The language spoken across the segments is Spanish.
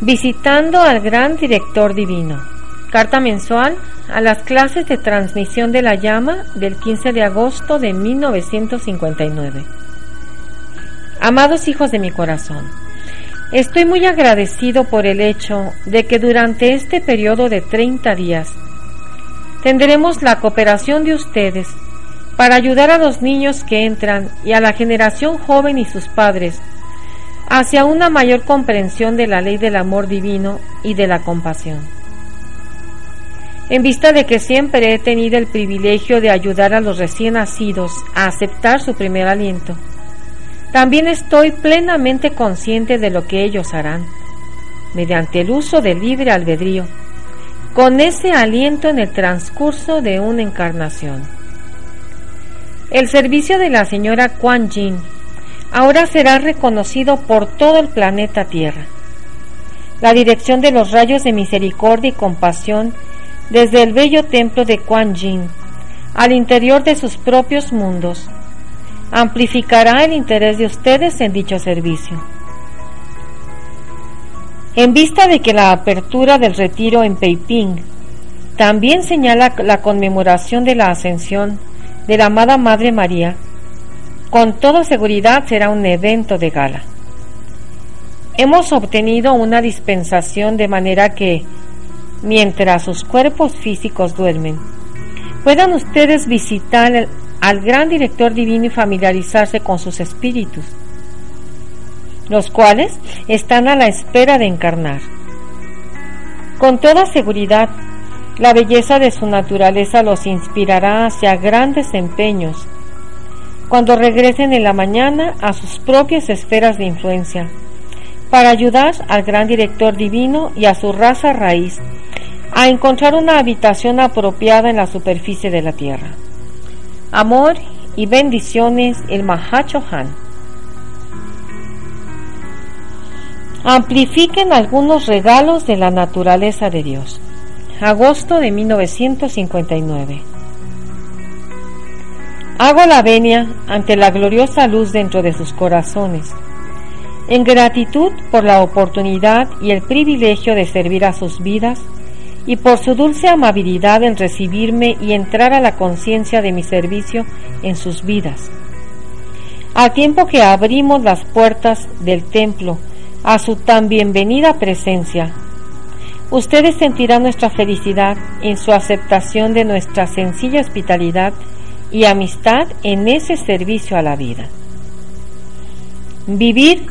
Visitando al gran director divino. Carta mensual a las clases de transmisión de la llama del 15 de agosto de 1959. Amados hijos de mi corazón, estoy muy agradecido por el hecho de que durante este periodo de 30 días tendremos la cooperación de ustedes para ayudar a los niños que entran y a la generación joven y sus padres hacia una mayor comprensión de la ley del amor divino y de la compasión. En vista de que siempre he tenido el privilegio de ayudar a los recién nacidos a aceptar su primer aliento, también estoy plenamente consciente de lo que ellos harán, mediante el uso del libre albedrío, con ese aliento en el transcurso de una encarnación. El servicio de la señora Kuan Yin ahora será reconocido por todo el planeta Tierra. La dirección de los rayos de misericordia y compasión desde el bello templo de Kuan Yin al interior de sus propios mundos amplificará el interés de ustedes en dicho servicio. En vista de que la apertura del retiro en Peiping también señala la conmemoración de la ascensión de la amada Madre María, con toda seguridad será un evento de gala. Hemos obtenido una dispensación de manera que, mientras sus cuerpos físicos duermen, puedan ustedes visitar al gran director divino y familiarizarse con sus espíritus, los cuales están a la espera de encarnar. Con toda seguridad, la belleza de su naturaleza los inspirará hacia grandes empeños cuando regresen en la mañana a sus propias esferas de influencia, para ayudar al gran director divino y a su raza raíz a encontrar una habitación apropiada en la superficie de la tierra. Amor y bendiciones, el Mahacho Han. Amplifiquen algunos regalos de la naturaleza de Dios. Agosto de 1959. Hago la venia ante la gloriosa luz dentro de sus corazones, en gratitud por la oportunidad y el privilegio de servir a sus vidas y por su dulce amabilidad en recibirme y entrar a la conciencia de mi servicio en sus vidas. A tiempo que abrimos las puertas del templo a su tan bienvenida presencia, ustedes sentirán nuestra felicidad en su aceptación de nuestra sencilla hospitalidad y amistad en ese servicio a la vida. Vivir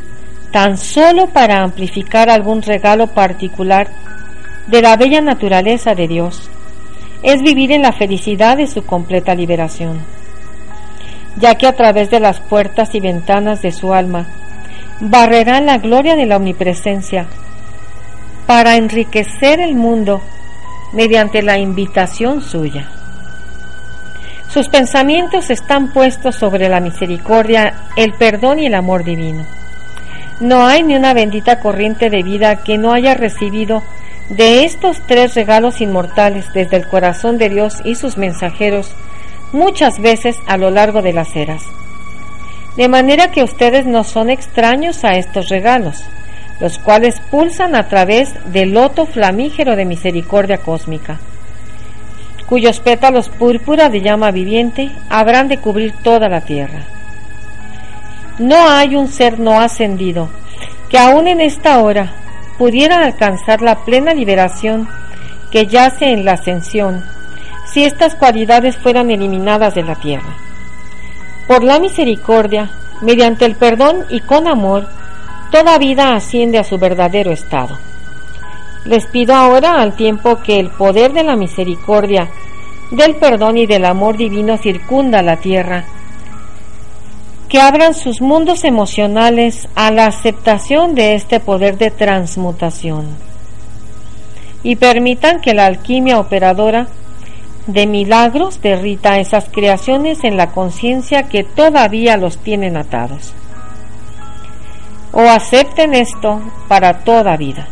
tan solo para amplificar algún regalo particular de la bella naturaleza de Dios es vivir en la felicidad de su completa liberación, ya que a través de las puertas y ventanas de su alma barrerán la gloria de la omnipresencia para enriquecer el mundo mediante la invitación suya. Sus pensamientos están puestos sobre la misericordia, el perdón y el amor divino. No hay ni una bendita corriente de vida que no haya recibido de estos tres regalos inmortales desde el corazón de Dios y sus mensajeros muchas veces a lo largo de las eras. De manera que ustedes no son extraños a estos regalos, los cuales pulsan a través del loto flamígero de misericordia cósmica cuyos pétalos púrpura de llama viviente habrán de cubrir toda la tierra. No hay un ser no ascendido que aún en esta hora pudiera alcanzar la plena liberación que yace en la ascensión si estas cualidades fueran eliminadas de la tierra. Por la misericordia, mediante el perdón y con amor, toda vida asciende a su verdadero estado. Les pido ahora, al tiempo que el poder de la misericordia, del perdón y del amor divino circunda la tierra, que abran sus mundos emocionales a la aceptación de este poder de transmutación. Y permitan que la alquimia operadora de milagros derrita esas creaciones en la conciencia que todavía los tienen atados. O acepten esto para toda vida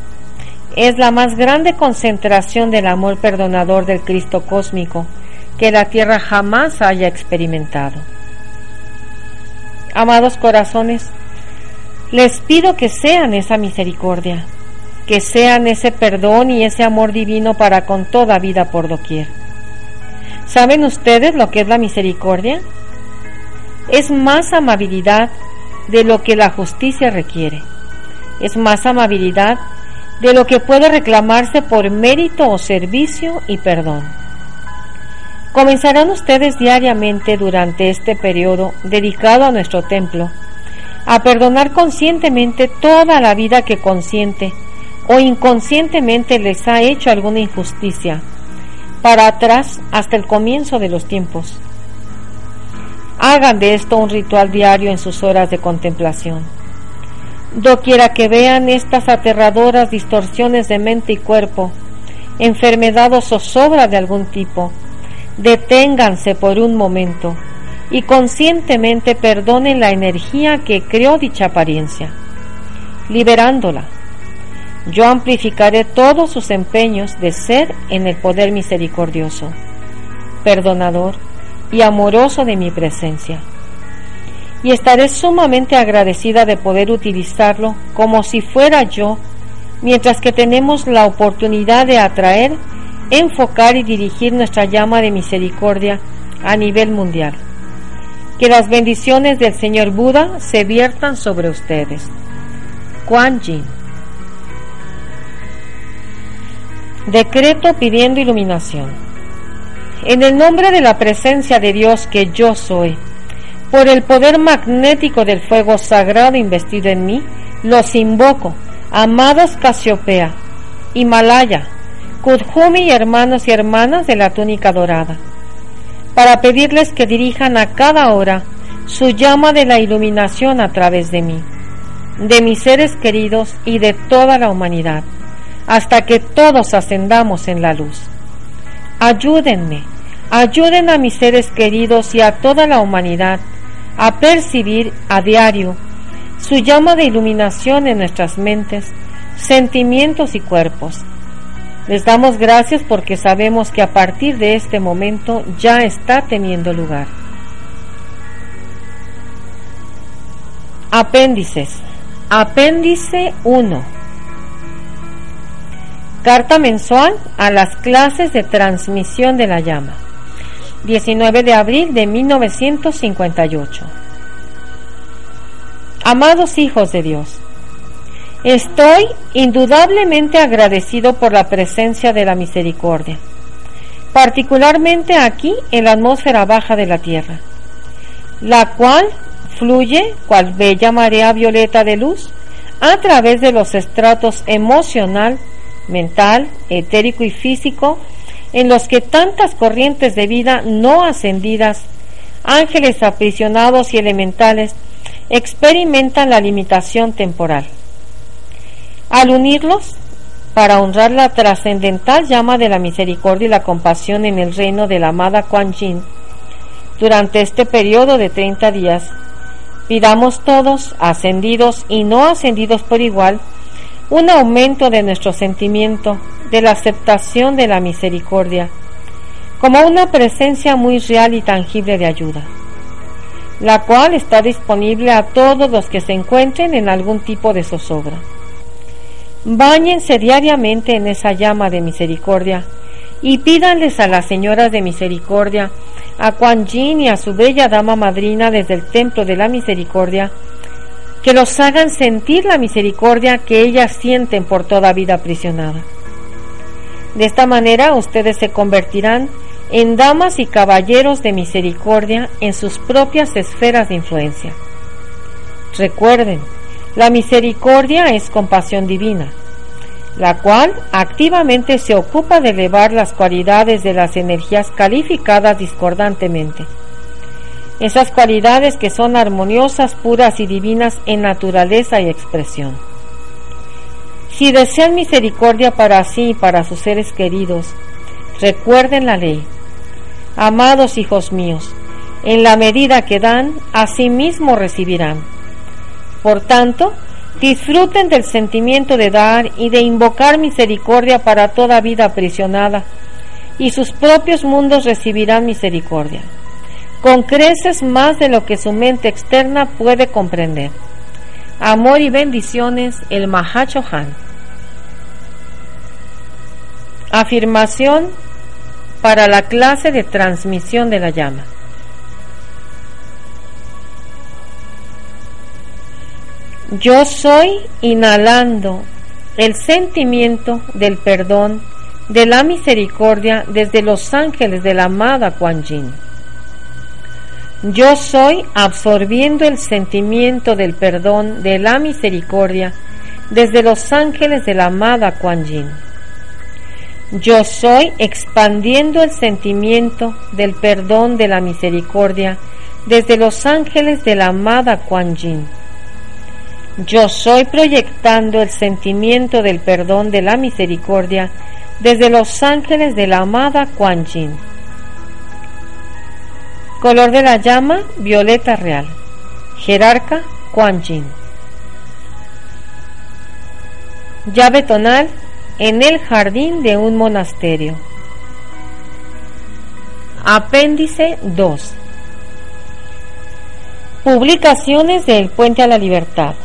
es la más grande concentración del amor perdonador del Cristo cósmico que la tierra jamás haya experimentado. Amados corazones, Les pido que sean esa misericordia, que sean ese perdón y ese amor divino para con toda vida por doquier. ¿Saben ustedes lo que es la misericordia? Es más amabilidad de lo que la justicia requiere. Es más amabilidad de lo que puede reclamarse por mérito o servicio y perdón. Comenzarán ustedes diariamente durante este periodo dedicado a nuestro templo a perdonar conscientemente toda la vida que consciente o inconscientemente les ha hecho alguna injusticia, para atrás hasta el comienzo de los tiempos. Hagan de esto un ritual diario en sus horas de contemplación. Doquiera que vean estas aterradoras distorsiones de mente y cuerpo, enfermedad o zozobra de algún tipo, deténganse por un momento y conscientemente perdonen la energía que creó dicha apariencia, liberándola. Yo amplificaré todos sus empeños de ser en el poder misericordioso, perdonador y amoroso de mi presencia. Y estaré sumamente agradecida de poder utilizarlo como si fuera yo, mientras que tenemos la oportunidad de atraer, enfocar y dirigir nuestra llama de misericordia a nivel mundial. Que las bendiciones del Señor Buda se viertan sobre ustedes. Kuan Yin. Decreto pidiendo iluminación. En el nombre de la presencia de Dios que yo soy, por el poder magnético del fuego sagrado investido en mí, los invoco, amados Casiopea, Himalaya, Kudhumi y hermanos y hermanas de la túnica dorada para pedirles que dirijan a cada hora su llama de la iluminación a través de mí, de mis seres queridos y de toda la humanidad, hasta que todos ascendamos en la luz. Ayúdenme, ayuden a mis seres queridos y a toda la humanidad a percibir a diario su llama de iluminación en nuestras mentes, sentimientos y cuerpos les damos gracias porque sabemos que a partir de este momento ya está teniendo lugar. Apéndices. Apéndice 1. Carta mensual a las clases de transmisión de la llama. 19 de abril de 1958. Amados hijos de Dios, Estoy indudablemente agradecido por la presencia de la misericordia, particularmente aquí en la atmósfera baja de la Tierra, la cual fluye cual bella marea violeta de luz a través de los estratos emocional, mental, etérico y físico en los que tantas corrientes de vida no ascendidas, ángeles aprisionados y elementales experimentan la limitación temporal. Al unirlos, para honrar la trascendental llama de la misericordia y la compasión en el reino de la amada Kuan Yin, durante este periodo de 30 días, pidamos todos, ascendidos y no ascendidos por igual, un aumento de nuestro sentimiento de la aceptación de la misericordia, como una presencia muy real y tangible de ayuda, la cual está disponible a todos los que se encuentren en algún tipo de zozobra. Báñense diariamente en esa llama de misericordia y pídanles a las señoras de misericordia, a Kuan Yin y a su bella dama madrina desde el templo de la misericordia, que los hagan sentir la misericordia que ellas sienten por toda vida aprisionada. De esta manera ustedes se convertirán en damas y caballeros de misericordia en sus propias esferas de influencia. Recuerden, la misericordia es compasión divina, la cual activamente se ocupa de elevar las cualidades de las energías calificadas discordantemente. Esas cualidades que son armoniosas, puras y divinas en naturaleza y expresión. Si desean misericordia para sí y para sus seres queridos, recuerden la ley. Amados hijos míos, en la medida que dan, mismo recibirán. Por tanto, disfruten del sentimiento de dar y de invocar misericordia para toda vida aprisionada, y sus propios mundos recibirán misericordia, con creces más de lo que su mente externa puede comprender. Amor y bendiciones, el Mahachohan. Afirmación para la clase de transmisión de la llama. Yo soy inhalando el sentimiento del perdón, de la misericordia desde los ángeles de la amada Kuan Yin. Yo soy absorbiendo el sentimiento del perdón, de la misericordia desde los ángeles de la amada Kuan Yin. Yo soy expandiendo el sentimiento del perdón, de la misericordia desde los ángeles de la amada Kuan Yin yo soy proyectando el sentimiento del perdón de la misericordia desde los ángeles de la amada Kuan. Color de la llama, violeta real. Jerarca, Kuan. Llave tonal, en el jardín de un monasterio. Apéndice 2. Publicaciones del Puente a la Libertad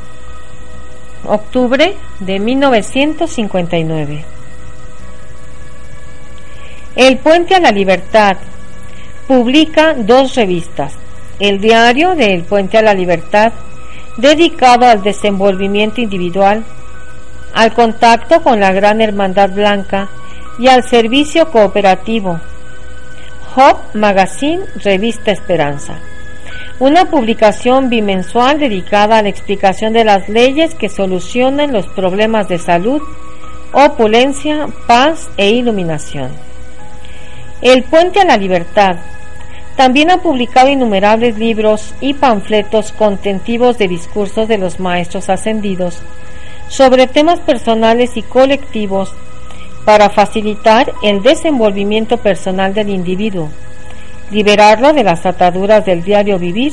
octubre de 1959. El Puente a la Libertad publica dos revistas. El diario del Puente a la Libertad, dedicado al desenvolvimiento individual, al contacto con la Gran Hermandad Blanca y al servicio cooperativo. Hop Magazine, Revista Esperanza una publicación bimensual dedicada a la explicación de las leyes que solucionan los problemas de salud, opulencia, paz e iluminación. El Puente a la Libertad también ha publicado innumerables libros y panfletos contentivos de discursos de los maestros ascendidos sobre temas personales y colectivos para facilitar el desenvolvimiento personal del individuo liberarlo de las ataduras del diario vivir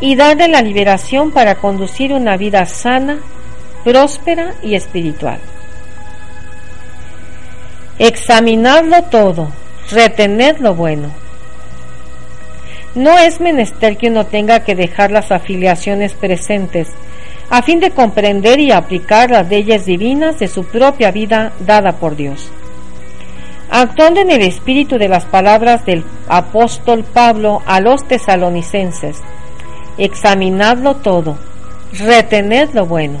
y darle la liberación para conducir una vida sana, próspera y espiritual. Examinarlo todo, retener lo bueno. No es menester que uno tenga que dejar las afiliaciones presentes a fin de comprender y aplicar las leyes divinas de su propia vida dada por Dios actuando en el espíritu de las palabras del apóstol Pablo a los tesalonicenses. Examinadlo todo, retened lo bueno.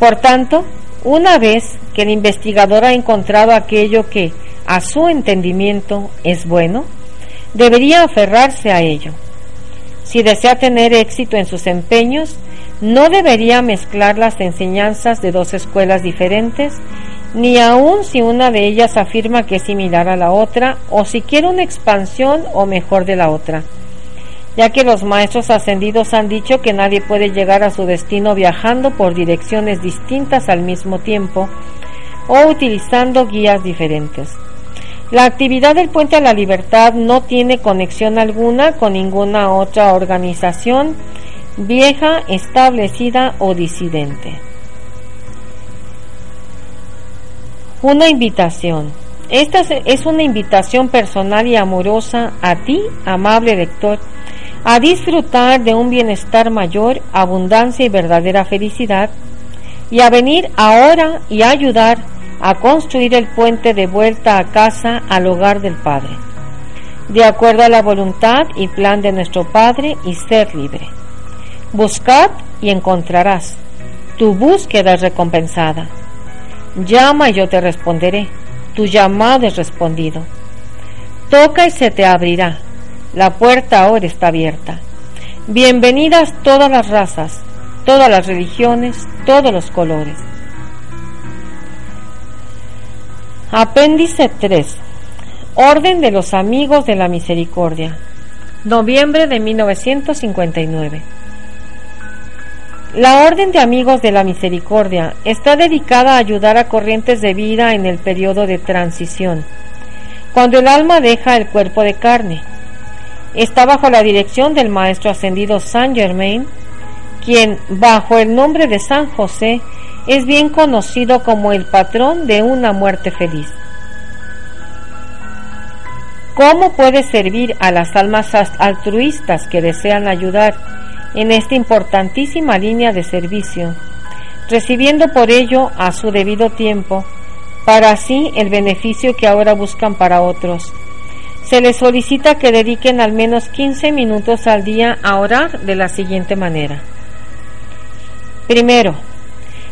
Por tanto, una vez que el investigador ha encontrado aquello que a su entendimiento es bueno, debería aferrarse a ello. Si desea tener éxito en sus empeños, no debería mezclar las enseñanzas de dos escuelas diferentes ni aun si una de ellas afirma que es similar a la otra o si quiere una expansión o mejor de la otra, ya que los maestros ascendidos han dicho que nadie puede llegar a su destino viajando por direcciones distintas al mismo tiempo o utilizando guías diferentes. La actividad del Puente a la Libertad no tiene conexión alguna con ninguna otra organización vieja, establecida o disidente. Una invitación. Esta es una invitación personal y amorosa a ti, amable lector, a disfrutar de un bienestar mayor, abundancia y verdadera felicidad, y a venir ahora y ayudar a construir el puente de vuelta a casa al hogar del Padre, de acuerdo a la voluntad y plan de nuestro Padre y ser libre. Buscad y encontrarás. Tu búsqueda es recompensada. Llama y yo te responderé. Tu llamado es respondido. Toca y se te abrirá. La puerta ahora está abierta. Bienvenidas todas las razas, todas las religiones, todos los colores. Apéndice 3. Orden de los Amigos de la Misericordia. Noviembre de 1959. La Orden de Amigos de la Misericordia está dedicada a ayudar a corrientes de vida en el periodo de transición, cuando el alma deja el cuerpo de carne. Está bajo la dirección del Maestro Ascendido Saint Germain, quien, bajo el nombre de San José, es bien conocido como el patrón de una muerte feliz. ¿Cómo puede servir a las almas altruistas que desean ayudar en esta importantísima línea de servicio, recibiendo por ello a su debido tiempo, para así el beneficio que ahora buscan para otros. Se les solicita que dediquen al menos 15 minutos al día a orar de la siguiente manera. Primero,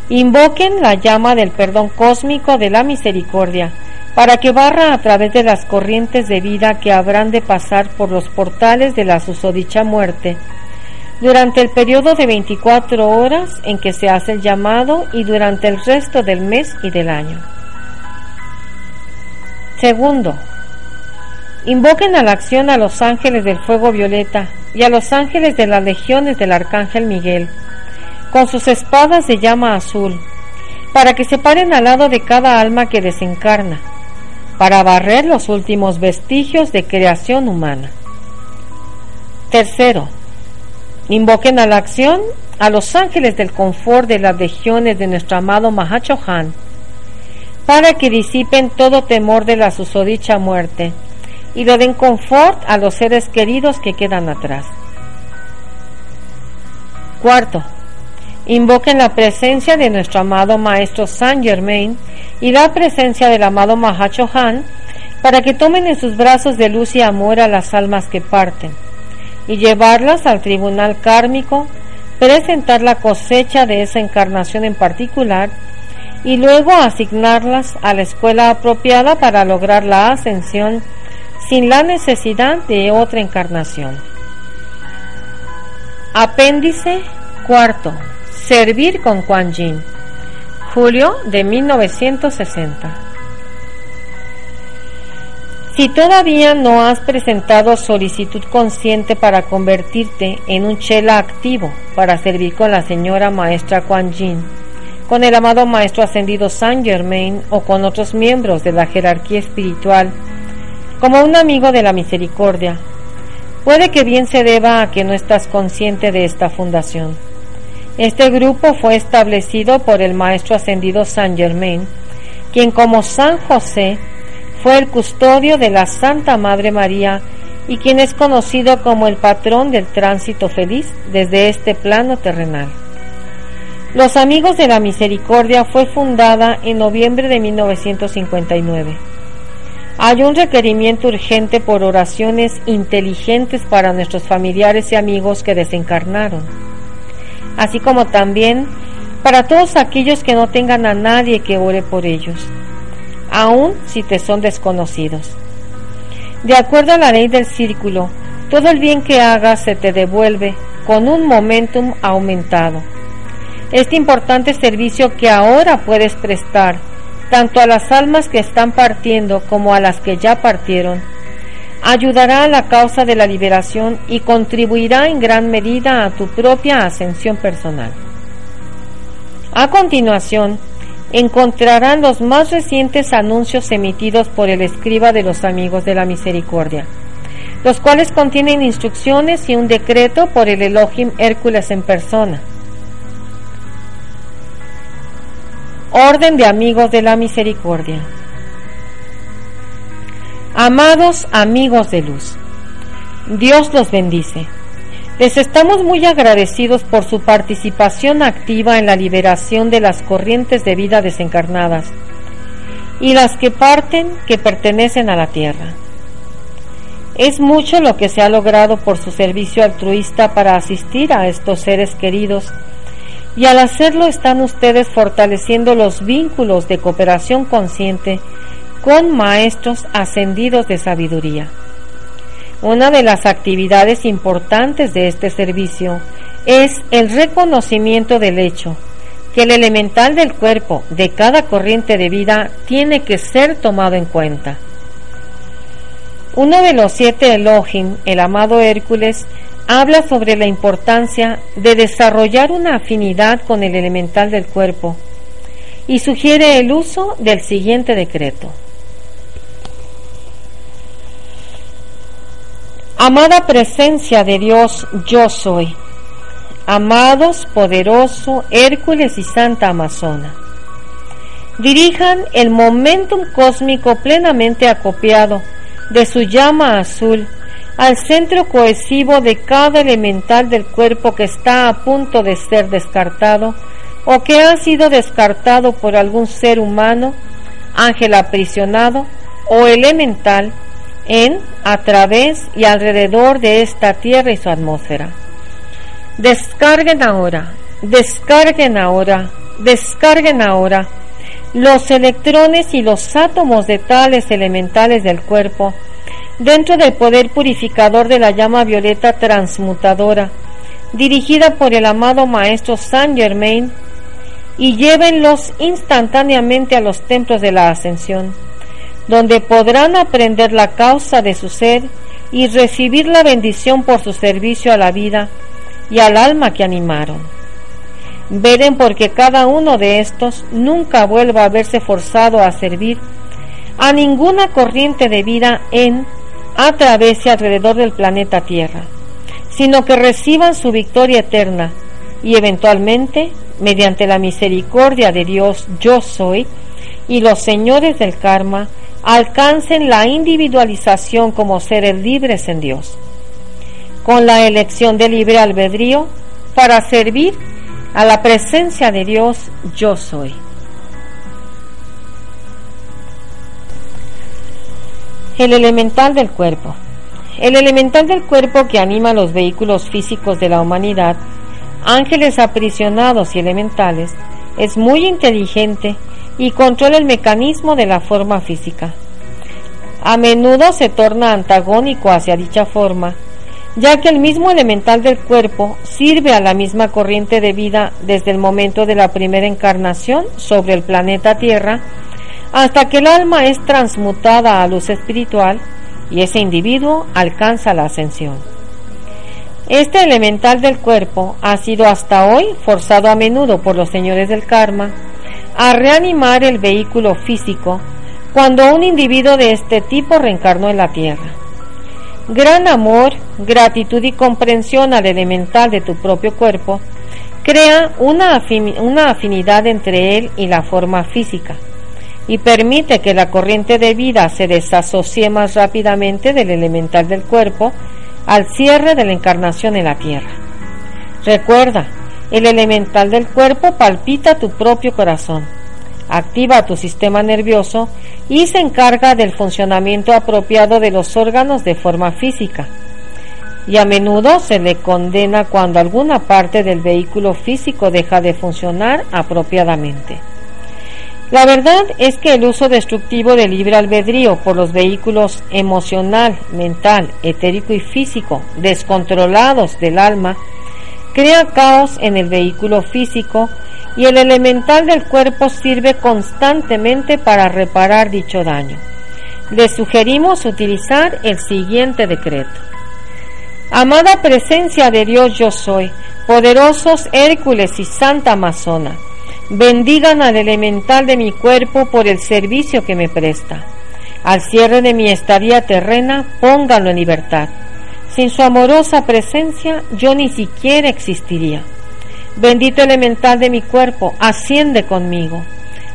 invoquen la llama del perdón cósmico de la misericordia para que barra a través de las corrientes de vida que habrán de pasar por los portales de la susodicha muerte durante el periodo de 24 horas en que se hace el llamado y durante el resto del mes y del año. Segundo, invoquen a la acción a los ángeles del fuego violeta y a los ángeles de las legiones del arcángel Miguel, con sus espadas de llama azul, para que se paren al lado de cada alma que desencarna, para barrer los últimos vestigios de creación humana. Tercero, Invoquen a la acción a los ángeles del confort de las legiones de nuestro amado Mahachohan para que disipen todo temor de la susodicha muerte y le den confort a los seres queridos que quedan atrás. Cuarto, invoquen la presencia de nuestro amado Maestro Saint Germain y la presencia del amado Mahachohan para que tomen en sus brazos de luz y amor a las almas que parten y llevarlas al tribunal kármico, presentar la cosecha de esa encarnación en particular y luego asignarlas a la escuela apropiada para lograr la ascensión sin la necesidad de otra encarnación. Apéndice cuarto. Servir con Kuan Yin. Julio de 1960. Si todavía no has presentado solicitud consciente para convertirte en un chela activo para servir con la señora maestra Kuan Yin, con el amado maestro ascendido Saint Germain o con otros miembros de la jerarquía espiritual, como un amigo de la misericordia, puede que bien se deba a que no estás consciente de esta fundación. Este grupo fue establecido por el maestro ascendido Saint Germain, quien como San José fue el custodio de la Santa Madre María y quien es conocido como el patrón del tránsito feliz desde este plano terrenal. Los Amigos de la Misericordia fue fundada en noviembre de 1959. Hay un requerimiento urgente por oraciones inteligentes para nuestros familiares y amigos que desencarnaron, así como también para todos aquellos que no tengan a nadie que ore por ellos aun si te son desconocidos. De acuerdo a la ley del círculo, todo el bien que hagas se te devuelve con un momentum aumentado. Este importante servicio que ahora puedes prestar, tanto a las almas que están partiendo como a las que ya partieron, ayudará a la causa de la liberación y contribuirá en gran medida a tu propia ascensión personal. A continuación, encontrarán los más recientes anuncios emitidos por el escriba de los amigos de la misericordia, los cuales contienen instrucciones y un decreto por el Elohim Hércules en persona. Orden de amigos de la misericordia. Amados amigos de luz, Dios los bendice. Les estamos muy agradecidos por su participación activa en la liberación de las corrientes de vida desencarnadas y las que parten que pertenecen a la Tierra. Es mucho lo que se ha logrado por su servicio altruista para asistir a estos seres queridos y al hacerlo están ustedes fortaleciendo los vínculos de cooperación consciente con maestros ascendidos de sabiduría. Una de las actividades importantes de este servicio es el reconocimiento del hecho que el elemental del cuerpo de cada corriente de vida tiene que ser tomado en cuenta. Uno de los siete Elohim, el amado Hércules, habla sobre la importancia de desarrollar una afinidad con el elemental del cuerpo y sugiere el uso del siguiente decreto. Amada presencia de Dios, yo soy. Amados, poderoso Hércules y Santa Amazona. Dirijan el momentum cósmico plenamente acopiado de su llama azul al centro cohesivo de cada elemental del cuerpo que está a punto de ser descartado o que ha sido descartado por algún ser humano, ángel aprisionado o elemental en, a través y alrededor de esta tierra y su atmósfera. Descarguen ahora, descarguen ahora, descarguen ahora los electrones y los átomos de tales elementales del cuerpo dentro del poder purificador de la llama violeta transmutadora, dirigida por el amado Maestro Saint Germain, y llévenlos instantáneamente a los templos de la ascensión, donde podrán aprender la causa de su ser y recibir la bendición por su servicio a la vida y al alma que animaron. Veden porque cada uno de estos nunca vuelva a verse forzado a servir a ninguna corriente de vida en a través y alrededor del planeta Tierra, sino que reciban su victoria eterna y eventualmente, mediante la misericordia de Dios yo soy y los señores del karma, alcancen la individualización como seres libres en Dios, con la elección de libre albedrío para servir a la presencia de Dios yo soy. El elemental del cuerpo. El elemental del cuerpo que anima los vehículos físicos de la humanidad, ángeles aprisionados y elementales, es muy inteligente y controla el mecanismo de la forma física. A menudo se torna antagónico hacia dicha forma, ya que el mismo elemental del cuerpo sirve a la misma corriente de vida desde el momento de la primera encarnación sobre el planeta Tierra hasta que el alma es transmutada a luz espiritual y ese individuo alcanza la ascensión. Este elemental del cuerpo ha sido hasta hoy forzado a menudo por los señores del karma a reanimar el vehículo físico cuando un individuo de este tipo reencarnó en la Tierra. Gran amor, gratitud y comprensión al elemental de tu propio cuerpo crea una, una afinidad entre él y la forma física y permite que la corriente de vida se desasocie más rápidamente del elemental del cuerpo al cierre de la encarnación en la tierra. Recuerda, el elemental del cuerpo palpita tu propio corazón, activa tu sistema nervioso y se encarga del funcionamiento apropiado de los órganos de forma física. Y a menudo se le condena cuando alguna parte del vehículo físico deja de funcionar apropiadamente. La verdad es que el uso destructivo del libre albedrío por los vehículos emocional, mental, etérico y físico descontrolados del alma crea caos en el vehículo físico y el elemental del cuerpo sirve constantemente para reparar dicho daño. Le sugerimos utilizar el siguiente decreto. Amada presencia de Dios yo soy, poderosos Hércules y Santa Amazona, bendigan al elemental de mi cuerpo por el servicio que me presta. Al cierre de mi estadía terrena, pónganlo en libertad. Sin su amorosa presencia, yo ni siquiera existiría. Bendito elemental de mi cuerpo, asciende conmigo.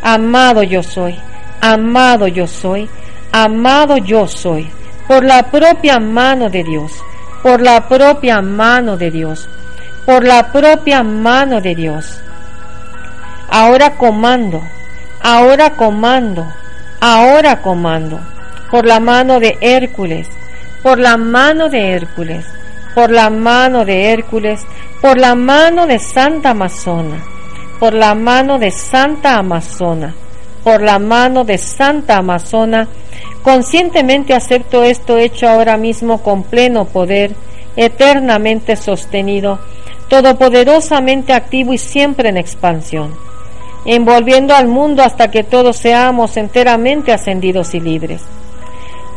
Amado yo soy, amado yo soy, amado yo soy, por la propia mano de Dios, por la propia mano de Dios, por la propia mano de Dios. Ahora comando, ahora comando, ahora comando, por la mano de Hércules, por la mano de Hércules, por la mano de Hércules, por la mano de Santa Amazona, por la mano de Santa Amazona, por la mano de Santa Amazona, conscientemente acepto esto hecho ahora mismo con pleno poder, eternamente sostenido, todopoderosamente activo y siempre en expansión envolviendo al mundo hasta que todos seamos enteramente ascendidos y libres.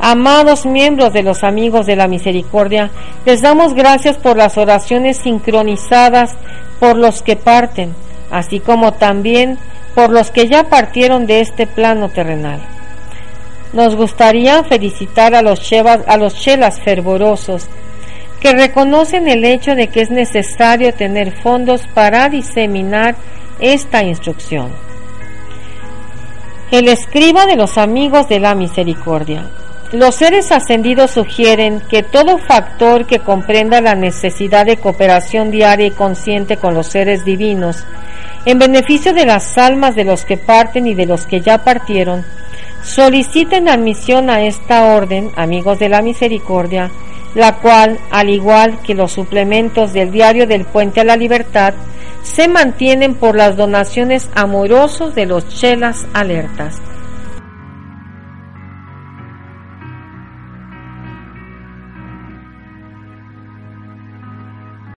Amados miembros de los amigos de la misericordia, les damos gracias por las oraciones sincronizadas por los que parten, así como también por los que ya partieron de este plano terrenal. Nos gustaría felicitar a los, a los chelas fervorosos que reconocen el hecho de que es necesario tener fondos para diseminar esta instrucción. El escriba de los amigos de la misericordia. Los seres ascendidos sugieren que todo factor que comprenda la necesidad de cooperación diaria y consciente con los seres divinos, en beneficio de las almas de los que parten y de los que ya partieron, soliciten admisión a esta orden, amigos de la misericordia, la cual, al igual que los suplementos del diario del Puente a la Libertad, se mantienen por las donaciones amorosos de los chelas alertas.